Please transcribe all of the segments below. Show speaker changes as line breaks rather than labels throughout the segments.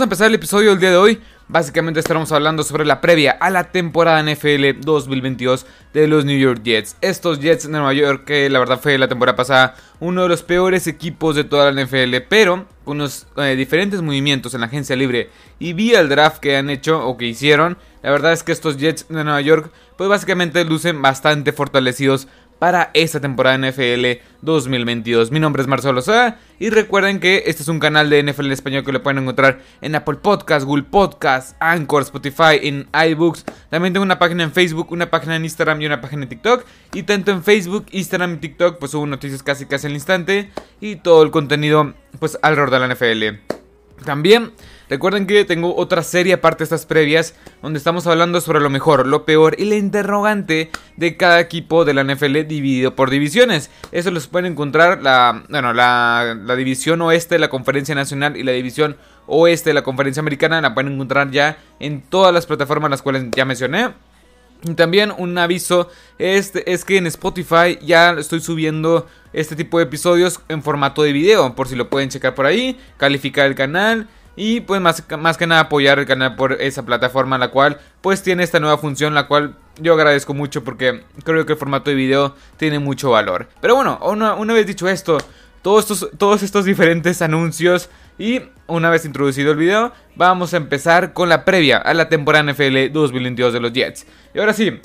vamos a empezar el episodio del día de hoy. Básicamente estaremos hablando sobre la previa a la temporada NFL 2022 de los New York Jets. Estos Jets de Nueva York, que la verdad fue la temporada pasada uno de los peores equipos de toda la NFL, pero con unos eh, diferentes movimientos en la agencia libre y vía el draft que han hecho o que hicieron, la verdad es que estos Jets de Nueva York, pues básicamente lucen bastante fortalecidos para esta temporada NFL 2022. Mi nombre es Marcelo Soa y recuerden que este es un canal de NFL en español que lo pueden encontrar en Apple Podcasts, Google Podcasts, Anchor, Spotify, en iBooks. También tengo una página en Facebook, una página en Instagram y una página en TikTok. Y tanto en Facebook, Instagram y TikTok pues subo noticias casi casi al instante y todo el contenido pues alrededor de la NFL. También recuerden que tengo otra serie aparte de estas previas donde estamos hablando sobre lo mejor, lo peor y la interrogante de cada equipo de la NFL dividido por divisiones. Eso los pueden encontrar la, bueno, la, la división oeste de la Conferencia Nacional y la división oeste de la Conferencia Americana la pueden encontrar ya en todas las plataformas las cuales ya mencioné. Y también un aviso este, es que en Spotify ya estoy subiendo este tipo de episodios en formato de video, por si lo pueden checar por ahí, calificar el canal y pues más, más que nada apoyar el canal por esa plataforma la cual pues tiene esta nueva función la cual yo agradezco mucho porque creo que el formato de video tiene mucho valor. Pero bueno, una, una vez dicho esto, todos estos, todos estos diferentes anuncios y una vez introducido el video, vamos a empezar con la previa a la temporada NFL 2022 de los Jets. Y ahora sí,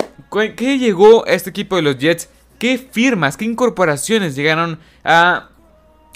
¿qué llegó a este equipo de los Jets? ¿Qué firmas, qué incorporaciones llegaron a,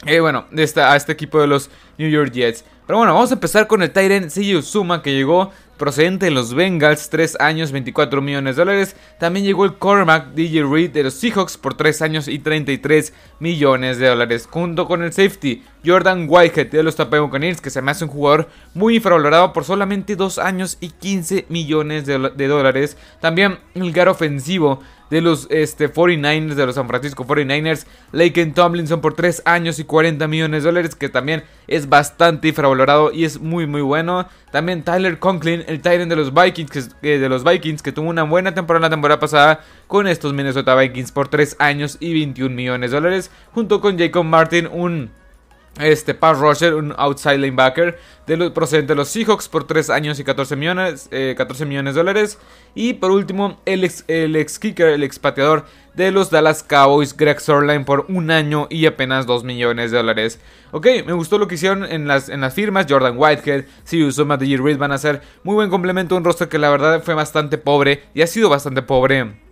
eh, bueno, a este equipo de los New York Jets? Pero bueno, vamos a empezar con el Tyrant Seiji que llegó procedente de los Bengals, 3 años, 24 millones de dólares. También llegó el cornerback DJ Reed de los Seahawks por 3 años y 33 millones de dólares. Junto con el safety Jordan Whitehead de los Tampa Buccaneers, que se me hace un jugador muy infravalorado por solamente 2 años y 15 millones de, dólares. También el gar ofensivo de los este, 49ers, de los San Francisco 49ers, Laken Tomlinson por 3 años y 40 millones de dólares, que también es bastante infravalorado y es muy muy bueno. También Tyler Conklin, el Titan de los Vikings, que, de los Vikings, que tuvo una buena temporada la temporada pasada con estos Minnesota Vikings por 3 años y 21 millones de dólares, junto con Jacob Martin, un este pass rusher, un outside linebacker de los, procedente de los Seahawks por 3 años y 14 millones, 14 eh, millones de dólares. Y por último, el ex, el ex kicker, el ex pateador de los Dallas Cowboys, Greg Sorline, por un año y apenas 2 millones de dólares. Ok, me gustó lo que hicieron en las, en las firmas. Jordan Whitehead, si Usoma de Reed van a ser muy buen complemento. Un roster que la verdad fue bastante pobre y ha sido bastante pobre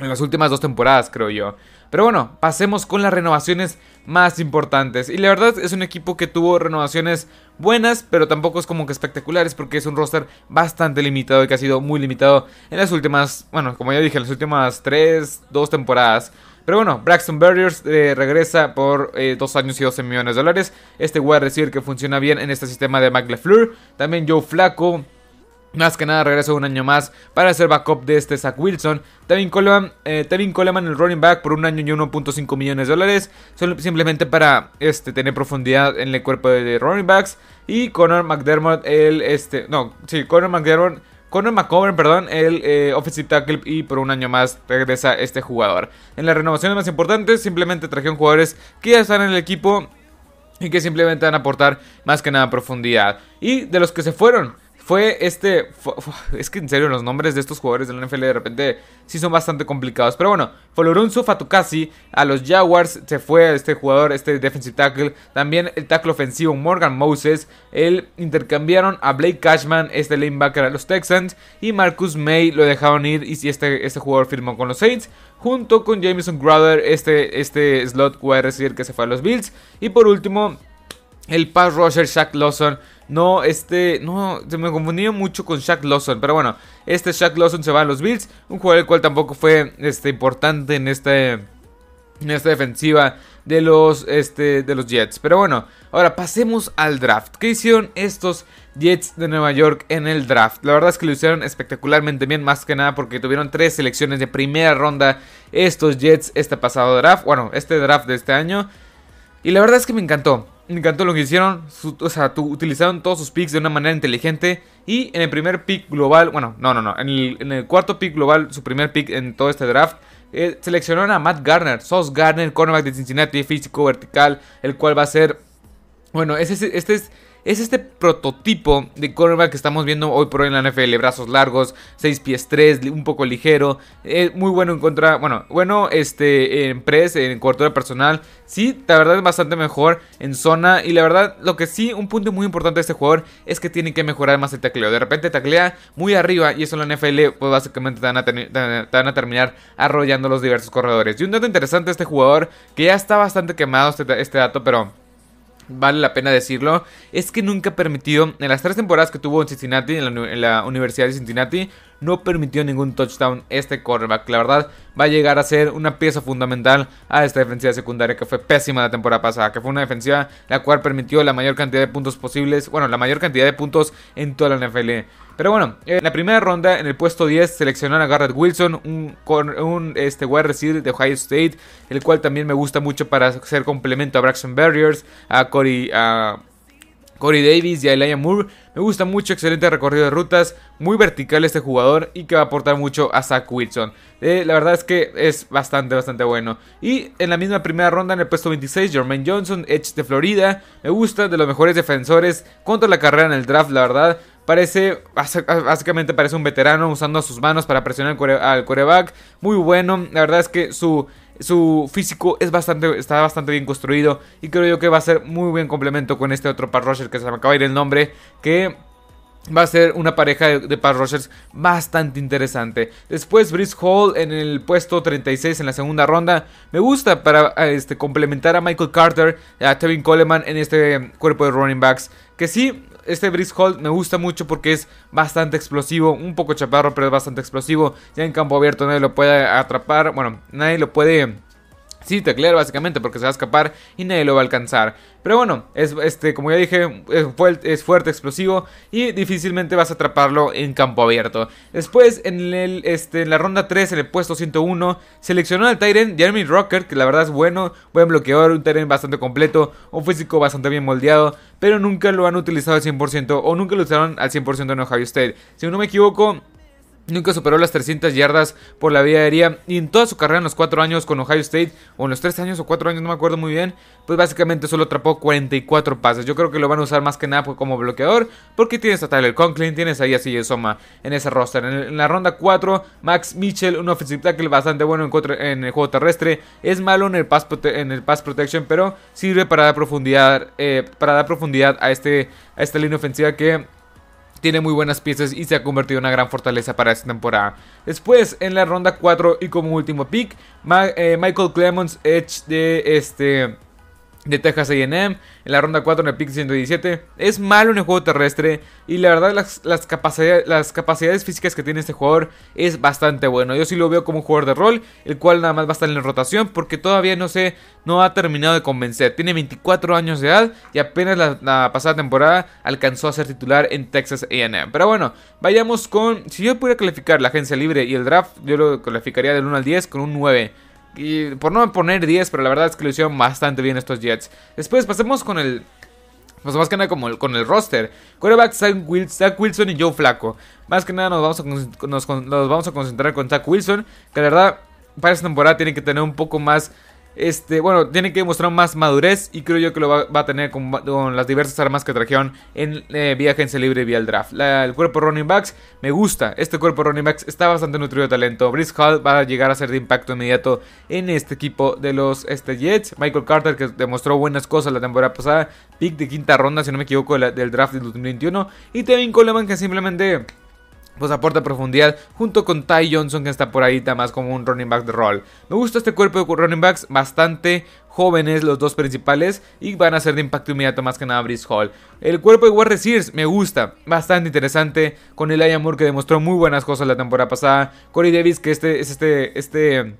en las últimas dos temporadas, creo yo. Pero bueno, pasemos con las renovaciones más importantes. Y la verdad es un equipo que tuvo renovaciones buenas, pero tampoco es como que espectaculares porque es un roster bastante limitado y que ha sido muy limitado en las últimas, bueno, como ya dije, en las últimas 3, 2 temporadas. Pero bueno, Braxton Barriers eh, regresa por 2 eh, años y 12 millones de dólares. Este a decir que funciona bien en este sistema de McLafleur. También Joe Flaco más que nada regresa un año más para ser backup de este Zach Wilson. Tevin Coleman, eh, Coleman, el running back, por un año y 1.5 millones de dólares. Simplemente para este, tener profundidad en el cuerpo de, running backs. Y Connor McDermott, el este. No, sí, Connor McDermott. Connor McCovern, perdón, el eh, offensive tackle y por un año más regresa este jugador. En las renovaciones más importantes simplemente trajeron jugadores que ya están en el equipo y que simplemente van a aportar más que nada profundidad. Y de los que se fueron, fue este. es que en serio, los nombres de estos jugadores de la NFL de repente sí son bastante complicados. Pero bueno, Folorunso Fatukasi a los Jaguars se fue este jugador, este defensive tackle. También el tackle ofensivo Morgan Moses. Él intercambiaron a Blake Cashman, este linebacker a los Texans. Y Marcus May lo dejaron ir. Y este, este jugador firmó con los Saints. Junto con Jameson Crowder, este, este slot wide receiver que se fue a los Bills. Y por último, el pass rusher Shaq Lawson no, este, no, se me confundía mucho con Shaq Lawson, pero bueno, este Shaq Lawson se va a los Bills, un jugador el cual tampoco fue este, importante en este en esta defensiva de los, este, de los Jets. Pero bueno, ahora pasemos al draft. ¿Qué hicieron estos Jets de Nueva York en el draft? La verdad es que lo hicieron espectacularmente bien, más que nada porque tuvieron tres selecciones de primera ronda estos Jets este pasado draft, bueno, este draft de este año. Y la verdad es que me encantó. Me encantó lo que hicieron. o sea, utilizaron todos sus picks de una manera inteligente. Y en el primer pick global, bueno, no, no, no. En el, cuarto pick global, su primer pick en todo este draft, eh, seleccionaron a Matt Garner, Sos Garner, cornerback de Cincinnati, físico vertical, el cual va a ser. Bueno, este es es este prototipo de cornerback que estamos viendo hoy por hoy en la NFL. Brazos largos, 6 pies 3, un poco ligero. Eh, muy bueno en contra, bueno, bueno este, en press, en cobertura personal. Sí, la verdad es bastante mejor en zona. Y la verdad, lo que sí, un punto muy importante de este jugador es que tiene que mejorar más el tacleo. De repente taclea muy arriba y eso en la NFL, pues básicamente te van a, van a terminar arrollando los diversos corredores. Y un dato interesante de este jugador, que ya está bastante quemado este, este dato, pero vale la pena decirlo, es que nunca permitió, en las tres temporadas que tuvo en Cincinnati, en la, Universidad de Cincinnati, no permitió ningún touchdown este quarterback. La verdad, va a llegar a ser una pieza fundamental a esta defensiva secundaria que fue pésima la temporada pasada, que fue una defensiva la cual permitió la mayor cantidad de puntos posibles, bueno, la mayor cantidad de puntos en toda la NFL. Pero bueno, en la primera ronda, en el puesto 10, seleccionaron a Garrett Wilson, un, un este, wide receiver de Ohio State, el cual también me gusta mucho para ser complemento a Braxton Barriers, a Corey, a Corey Davis y a Elijah Moore. Me gusta mucho, excelente recorrido de rutas, muy vertical este jugador y que va a aportar mucho a Zach Wilson. Eh, la verdad es que es bastante, bastante bueno. Y en la misma primera ronda, en el puesto 26, Jermaine Johnson, Edge de Florida. Me gusta, de los mejores defensores contra la carrera en el draft, la verdad. Parece, básicamente parece un veterano usando sus manos para presionar al coreback. Muy bueno. La verdad es que su, su físico es bastante, está bastante bien construido. Y creo yo que va a ser muy buen complemento con este otro pass rusher que se me acaba de ir el nombre. Que va a ser una pareja de, pass rushers bastante interesante. Después Brice Hall en el puesto 36 en la segunda ronda. Me gusta para este, complementar a Michael Carter, a Tevin Coleman en este cuerpo de running backs. Que sí, este Brice me gusta mucho porque es bastante explosivo, un poco chaparro, pero es bastante explosivo. Ya en campo abierto nadie lo puede atrapar, bueno, nadie lo puede Sí, teclear básicamente porque se va a escapar y nadie lo va a alcanzar. Pero bueno, es este, como ya dije, es fuerte, explosivo y difícilmente vas a atraparlo en campo abierto. Después, en, el, este, en la ronda 3, en el puesto 101, seleccionó al Tyrant Jeremy Rocker, que la verdad es bueno, buen bloqueador, un Tyrant bastante completo, un físico bastante bien moldeado, pero nunca lo han utilizado al 100% o nunca lo usaron al 100% en Ohio State. Si no me equivoco, Nunca superó las 300 yardas por la vía aérea y en toda su carrera en los 4 años con Ohio State, o en los 3 años o 4 años, no me acuerdo muy bien, pues básicamente solo atrapó 44 pases. Yo creo que lo van a usar más que nada como bloqueador, porque tienes a Tyler Conklin, tienes ahí a CJ Soma en ese roster. En, la ronda 4, Max Mitchell, un offensive tackle bastante bueno en, el juego terrestre, es malo en el pass, en el pass protection, pero sirve para dar profundidad, eh, para dar profundidad a, este, a esta línea ofensiva que tiene muy buenas piezas y se ha convertido en una gran fortaleza para esta temporada. Después, en la ronda 4 y como último pick, eh, Michael Clemons, Edge de este de Texas AM en la ronda 4 en el pick 117. Es malo en el juego terrestre y la verdad las, las, capacidades, las capacidades físicas que tiene este jugador es bastante bueno. Yo sí lo veo como un jugador de rol, el cual nada más va a estar en la rotación porque todavía no sé, no ha terminado de convencer. Tiene 24 años de edad y apenas la, pasada temporada alcanzó a ser titular en Texas AM. Pero bueno, vayamos con, si yo pudiera calificar la agencia libre y el draft, yo lo calificaría del 1 al 10 con un 9. Y por no poner 10, pero la verdad es que lo hicieron bastante bien estos Jets. Después pasemos con el pues más que nada como con el roster. Quarterback Zach Wilson y Joe Flaco. Más que nada nos vamos, a, nos vamos a concentrar con Zach Wilson. Que la verdad, para esta temporada tiene que tener un poco más este, bueno, tiene que mostrar más madurez y creo yo que lo va, a tener con, las diversas armas que trajeron en eh, vía agencia libre y vía el draft. el cuerpo running backs me gusta. Este cuerpo running backs está bastante nutrido de talento. Brice Hall va a llegar a ser de impacto inmediato en este equipo de los este, Jets. Michael Carter que demostró buenas cosas la temporada pasada. Pick de quinta ronda, si no me equivoco, del draft del 2021. Y Tevin Coleman que simplemente pues aporta profundidad junto con Ty Johnson que está por ahí más como un running back de rol. Me gusta este cuerpo de running backs bastante jóvenes los dos principales y van a ser de impacto inmediato más que nada Brice Hall. El cuerpo de War Receivers me gusta, bastante interesante con el Moore que demostró muy buenas cosas la temporada pasada, Corey Davis que este es este este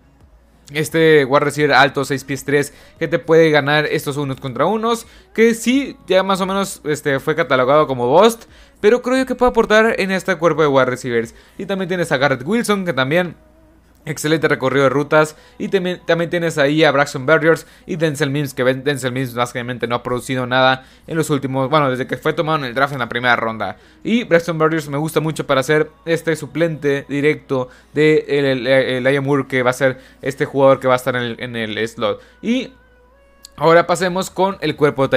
este receiver alto, 6 pies 3, que te puede ganar estos unos contra unos. Que sí, ya más o menos este, fue catalogado como Bust. Pero creo que puede aportar en este cuerpo de wide receivers. Y también tienes a Garrett Wilson, que también Excelente recorrido de rutas. Y también, tienes ahí a Braxton Barriers y Denzel Mims, que Denzel Mims básicamente no ha producido nada en los últimos, bueno, desde que fue tomado en el draft en la primera ronda. Y Braxton Barriers me gusta mucho para ser este suplente directo de el, el, Moore, que va a ser este jugador que va a estar en el, en slot. Y ahora pasemos con el cuerpo de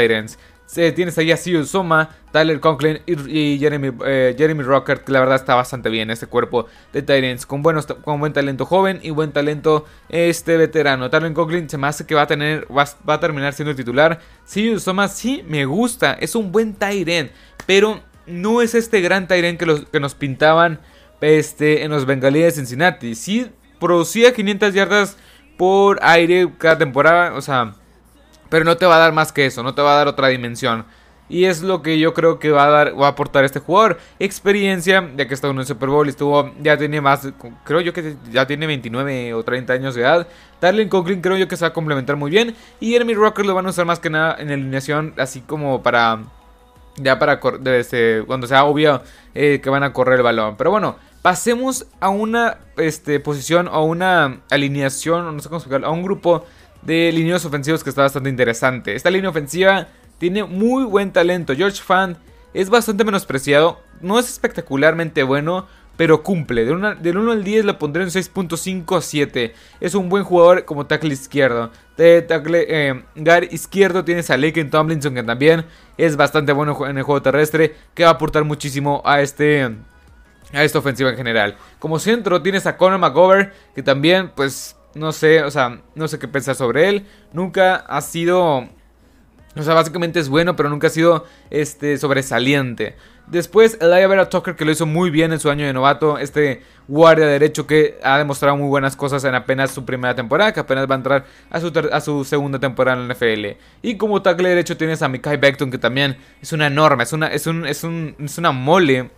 Tyrants. tienes ahí a Siu Soma, Tyler Conklin y, Jeremy, eh, Jeremy Rocker, que la verdad está bastante bien este cuerpo de Tyrants, con, buenos, con buen talento joven y buen talento este veterano. Tyler Conklin se me hace que va a, tener, va, a terminar siendo el titular. Siu Soma sí me gusta, es un buen Tyrant, pero no es este gran Tyrant que, los, que nos pintaban este, en los Bengalíes de Cincinnati. Sí producía 500 yardas por aire cada temporada, o sea pero no te va a dar más que eso, no te va a dar otra dimensión. Y es lo que yo creo que va a dar, va a aportar este jugador. Experiencia, ya que está en el Super Bowl estuvo, ya tiene más, creo yo que ya tiene 29 o 30 años de edad. Darlene Conklin creo yo que se va a complementar muy bien. Y Jeremy Rocker lo van a usar más que nada en alineación, así como para, ya para, este, cuando sea obvio eh, que van a correr el balón. Pero bueno, pasemos a una este, posición o una alineación, no sé cómo explicarlo, a un grupo de líneas ofensivos que está bastante interesante. Esta línea ofensiva tiene muy buen talento. George Fan es bastante menospreciado. No es espectacularmente bueno, pero cumple. del 1 al 10 le pondré un 6.5 a 7. Es un buen jugador como tackle izquierdo. De tackle eh, izquierdo tienes a Laken Tomlinson, que también es bastante bueno en el juego terrestre, que va a aportar muchísimo a este a esta ofensiva en general. Como centro tienes a Conor McGovern, que también pues no sé, o sea, no sé qué pensar sobre él. Nunca ha sido... O sea, básicamente es bueno, pero nunca ha sido este, sobresaliente. Después, Elijah Vera Tucker, que lo hizo muy bien en su año de novato. Este guardia derecho que ha demostrado muy buenas cosas en apenas su primera temporada, que apenas va a entrar a su, a su segunda temporada en la NFL. Y como tackle derecho tienes a Mikai Beckton, que también es una enorme, es una, es un, es un, es una mole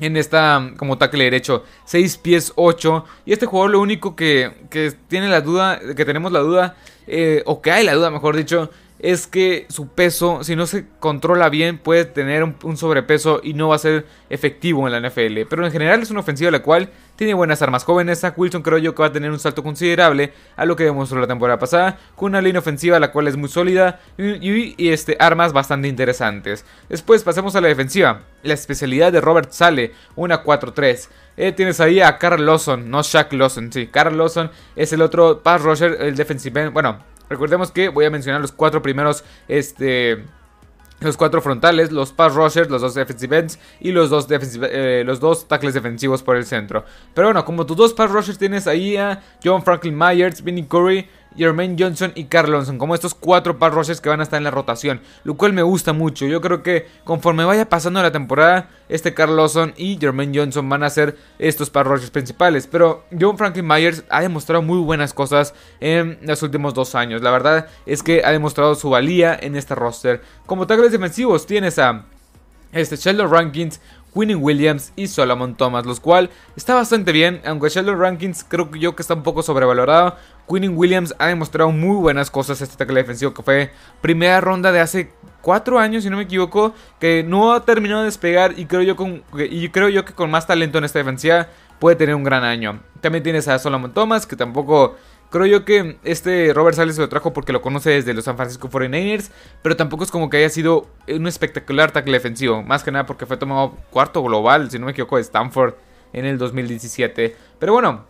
en esta como tackle derecho 6 pies 8 y este jugador lo único que, que tiene la duda que tenemos la duda eh, o que hay la duda mejor dicho es que su peso, si no se controla bien, puede tener un, sobrepeso y no va a ser efectivo en la NFL. Pero en general es una ofensiva la cual tiene buenas armas jóvenes. Zach Wilson creo yo que va a tener un salto considerable a lo que demostró la temporada pasada, con una línea ofensiva la cual es muy sólida y, este, armas bastante interesantes. Después pasemos a la defensiva. La especialidad de Robert Sale, una 4-3. Eh, tienes ahí a Carl Lawson, no Shaq Lawson, sí. Carl Lawson es el otro pass rusher, el defensive Bueno, Recordemos que voy a mencionar los cuatro primeros, este... Los cuatro frontales, los pass rushers, los dos defensive ends y los dos, eh, los dos tackles defensivos por el centro. Pero bueno, como tus dos pass rushers tienes ahí a John Franklin Myers, Vinny Curry Jermaine Johnson y Carl como estos cuatro pass que van a estar en la rotación, lo cual me gusta mucho. Yo creo que conforme vaya pasando la temporada, este Carl y Jermaine Johnson van a ser estos pass rushers principales. Pero John Franklin Myers ha demostrado muy buenas cosas en los últimos dos años. La verdad es que ha demostrado su valía en este roster. Como tackles defensivos tienes a este Sheldon Rankins, Quinn Williams y Solomon Thomas, los cual está bastante bien, aunque Sheldon Rankins creo que yo que está un poco sobrevalorado. Quinn Williams ha demostrado muy buenas cosas este tackle defensivo que fue primera ronda de hace cuatro años, si no me equivoco, que no ha terminado de despegar y creo yo, con, y creo yo que con más talento en esta defensiva puede tener un gran año. También tienes a Solomon Thomas, que tampoco Creo yo que este Robert Sales lo trajo porque lo conoce desde los San Francisco 49ers, pero tampoco es como que haya sido un espectacular tackle defensivo, más que nada porque fue tomado cuarto global, si no me equivoco, de Stanford en el 2017. Pero bueno,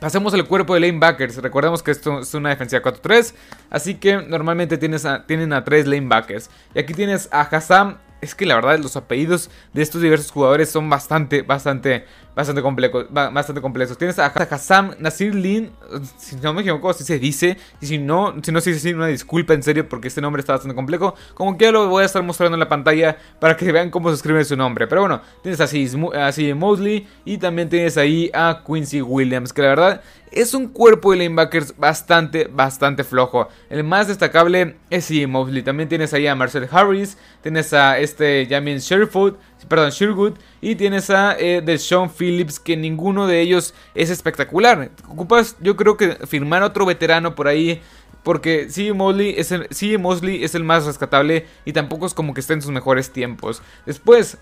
pasemos al cuerpo de lanebackers. Recordemos que esto es una defensiva 4-3, así que normalmente tienes tienen a tres lanebackers. Y aquí tienes a Hassam es que la verdad los apellidos de estos diversos jugadores son bastante, bastante, bastante complejos. Bastante complejos. Tienes a Hassam Nasir Lin, si no me equivoco, si se dice. Y si no, si no se dice una disculpa en serio porque este nombre está bastante complejo. Como que ya lo voy a estar mostrando en la pantalla para que vean cómo se escribe su nombre. Pero bueno, tienes a CJ Mosley y también tienes ahí a Quincy Williams, que la verdad es un cuerpo de linebackers bastante, bastante flojo. El más destacable es CJ Mosley. También tienes ahí a Marcel Harris, tienes a este Jamin Sherwood, perdón, Sherwood, y tienes a eh, Sean Phillips, que ninguno de ellos es espectacular. Ocupas, yo creo que firmar otro veterano por ahí. Porque CJ Mosley, es el, Mosley es el más rescatable y tampoco es como que esté en sus mejores tiempos. Después,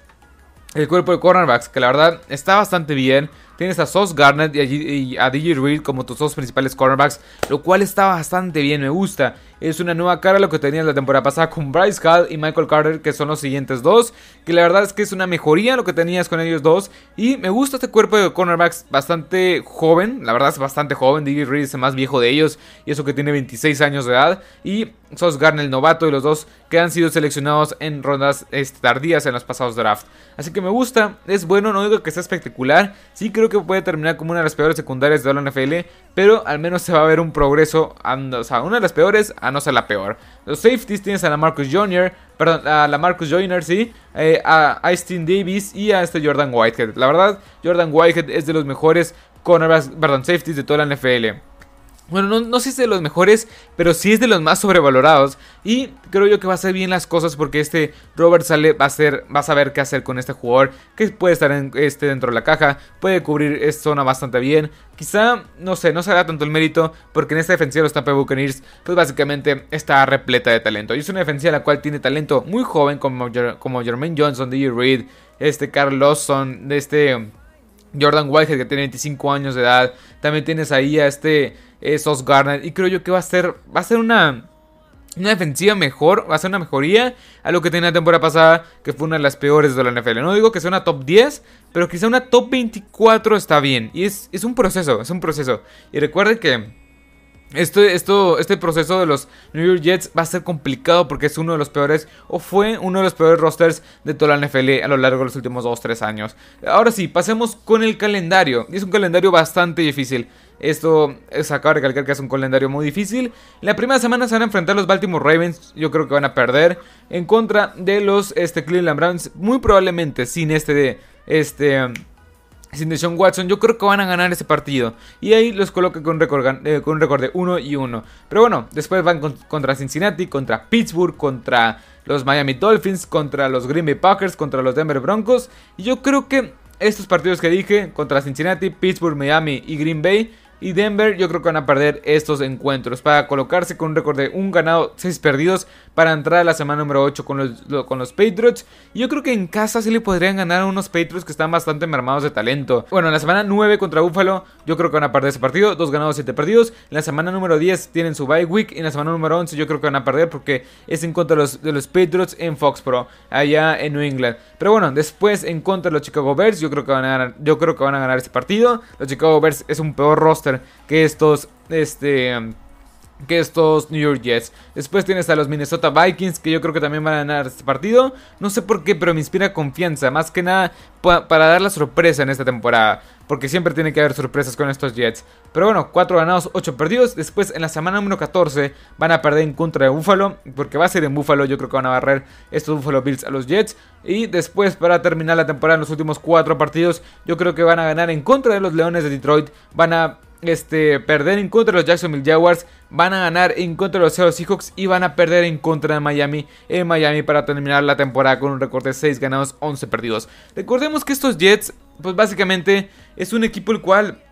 el cuerpo de cornerbacks, que la verdad está bastante bien. Tienes a Sos Garnett y a, DJ Reed como tus dos principales cornerbacks, lo cual está bastante bien, me gusta. Es una nueva cara lo que tenías la temporada pasada con Bryce Hall y Michael Carter, que son los siguientes dos, que la verdad es que es una mejoría lo que tenías con ellos dos, y me gusta este cuerpo de cornerbacks bastante joven, la verdad es bastante joven, DJ Reed es el más viejo de ellos, y eso que tiene 26 años de edad, y Sos Garner el novato y los dos que han sido seleccionados en rondas este, tardías en los pasados draft. Así que me gusta, es bueno, no digo que sea espectacular, sí creo que puede terminar como una de las peores secundarias de la NFL, pero al menos se va a ver un progreso, o sea, una de las peores no ser la peor. Los safeties tienes a la Marcus Jr., perdón, a la Marcus Joyner, sí, eh, a Austin Davis y a este Jordan Whitehead. La verdad, Jordan Whitehead es de los mejores cornerbacks, perdón, safeties de toda la NFL. Bueno, no, no sé si es de los mejores, pero sí es de los más sobrevalorados. Y creo yo que va a hacer bien las cosas porque este Robert Sale va a, ser, va a saber qué hacer con este jugador. Que puede estar en, este, dentro de la caja, puede cubrir esta zona bastante bien. Quizá, no sé, no se haga tanto el mérito porque en esta defensiva los Tampa Buccaneers, pues básicamente está repleta de talento. Y es una defensiva la cual tiene talento muy joven como, como Jermaine Johnson, DJ Reed, este Carl Lawson, este... Jordan Whitehead que tiene 25 años de edad. También tienes ahí a este esos Garner. Y creo yo que va a ser, va a ser una, una defensiva mejor, va a ser una mejoría a lo que tenía la temporada pasada, que fue una de las peores de la NFL. No digo que sea una top 10, pero quizá una top 24 está bien. Y es, es un proceso, es un proceso. Y recuerden que esto, este proceso de los New York Jets va a ser complicado porque es uno de los peores, o fue uno de los peores rosters de toda la NFL a lo largo de los últimos 2-3 años. Ahora sí, pasemos con el calendario. Es un calendario bastante difícil. Esto es acá recalcar que es un calendario muy difícil. La primera semana se van a enfrentar los Baltimore Ravens. Yo creo que van a perder. En contra de los este, Cleveland Browns. Muy probablemente sin este de. Este sin Deshaun Watson, yo creo que van a ganar ese partido. Y ahí los coloca con eh, con un récord de 1 y 1. Pero bueno, después van contra Cincinnati, contra Pittsburgh, contra los Miami Dolphins, contra los Green Bay Packers, contra los Denver Broncos. Y yo creo que estos partidos que dije, contra Cincinnati, Pittsburgh, Miami y Green Bay, y Denver yo creo que van a perder estos encuentros. Para colocarse con un récord de un ganado, 6 perdidos para entrar a la semana número 8 con los, con los Patriots. Y yo creo que en casa sí le podrían ganar a unos Patriots que están bastante mermados de talento. Bueno, en la semana 9 contra Buffalo yo creo que van a perder ese partido, 2 ganados, 7 perdidos. En la semana número 10 tienen su bye week y en la semana número 11 yo creo que van a perder porque es en contra de los, de los Patriots en Foxborough, allá en New England. Pero bueno, después en contra de los Chicago Bears yo creo que van a ganar, yo creo que van a ganar ese partido. Los Chicago Bears es un peor roster que estos, este, que estos New York Jets. Después tienes a los Minnesota Vikings, que yo creo que también van a ganar este partido. No sé por qué, pero me inspira confianza. Más que nada para dar la sorpresa en esta temporada. Porque siempre tiene que haber sorpresas con estos Jets. Pero bueno, 4 ganados, 8 perdidos. Después en la semana número 14 van a perder en contra de Buffalo. Porque va a ser en Buffalo. Yo creo que van a barrer estos Buffalo Bills a los Jets. Y después para terminar la temporada en los últimos 4 partidos. Yo creo que van a ganar en contra de los Leones de Detroit. Van a este, perder en contra de los Jacksonville Jaguars, van a ganar en contra de los Seattle Seahawks y van a perder en contra de Miami en Miami para terminar la temporada con un récord de 6 ganados, 11 perdidos. Recordemos que estos Jets, pues básicamente es un equipo el cual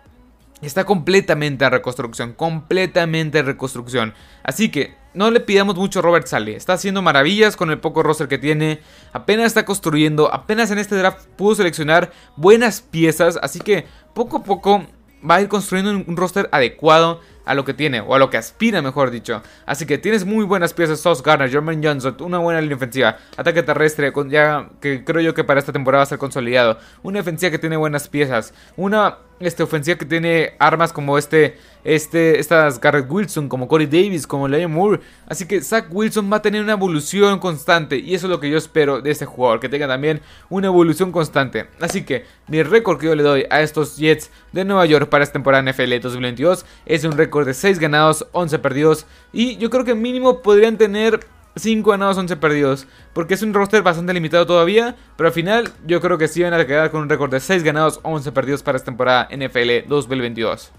está completamente en reconstrucción, completamente en reconstrucción. Así que no le pidamos mucho a Robert Sale, está haciendo maravillas con el poco roster que tiene, apenas está construyendo, apenas en este draft pudo seleccionar buenas piezas, así que poco a poco va a ir construyendo un roster adecuado a lo que tiene, o a lo que aspira, mejor dicho. Así que tienes muy buenas piezas, Sauce Garner, Jermaine Johnson, una buena línea ofensiva, ataque terrestre, ya que creo yo que para esta temporada va a ser consolidado, una defensiva que tiene buenas piezas, una este, ofensiva que tiene armas como este, este, estas Garrett Wilson, como Corey Davis, como Liam Moore. Así que Zach Wilson va a tener una evolución constante. Y eso es lo que yo espero de este jugador, que tenga también una evolución constante. Así que mi récord que yo le doy a estos Jets de Nueva York para esta temporada NFL 2022 es un récord de 6 ganados, 11 perdidos. Y yo creo que mínimo podrían tener 5 ganados, 11 perdidos. Porque es un roster bastante limitado todavía. Pero al final yo creo que sí van a quedar con un récord de 6 ganados, 11 perdidos para esta temporada NFL 2022.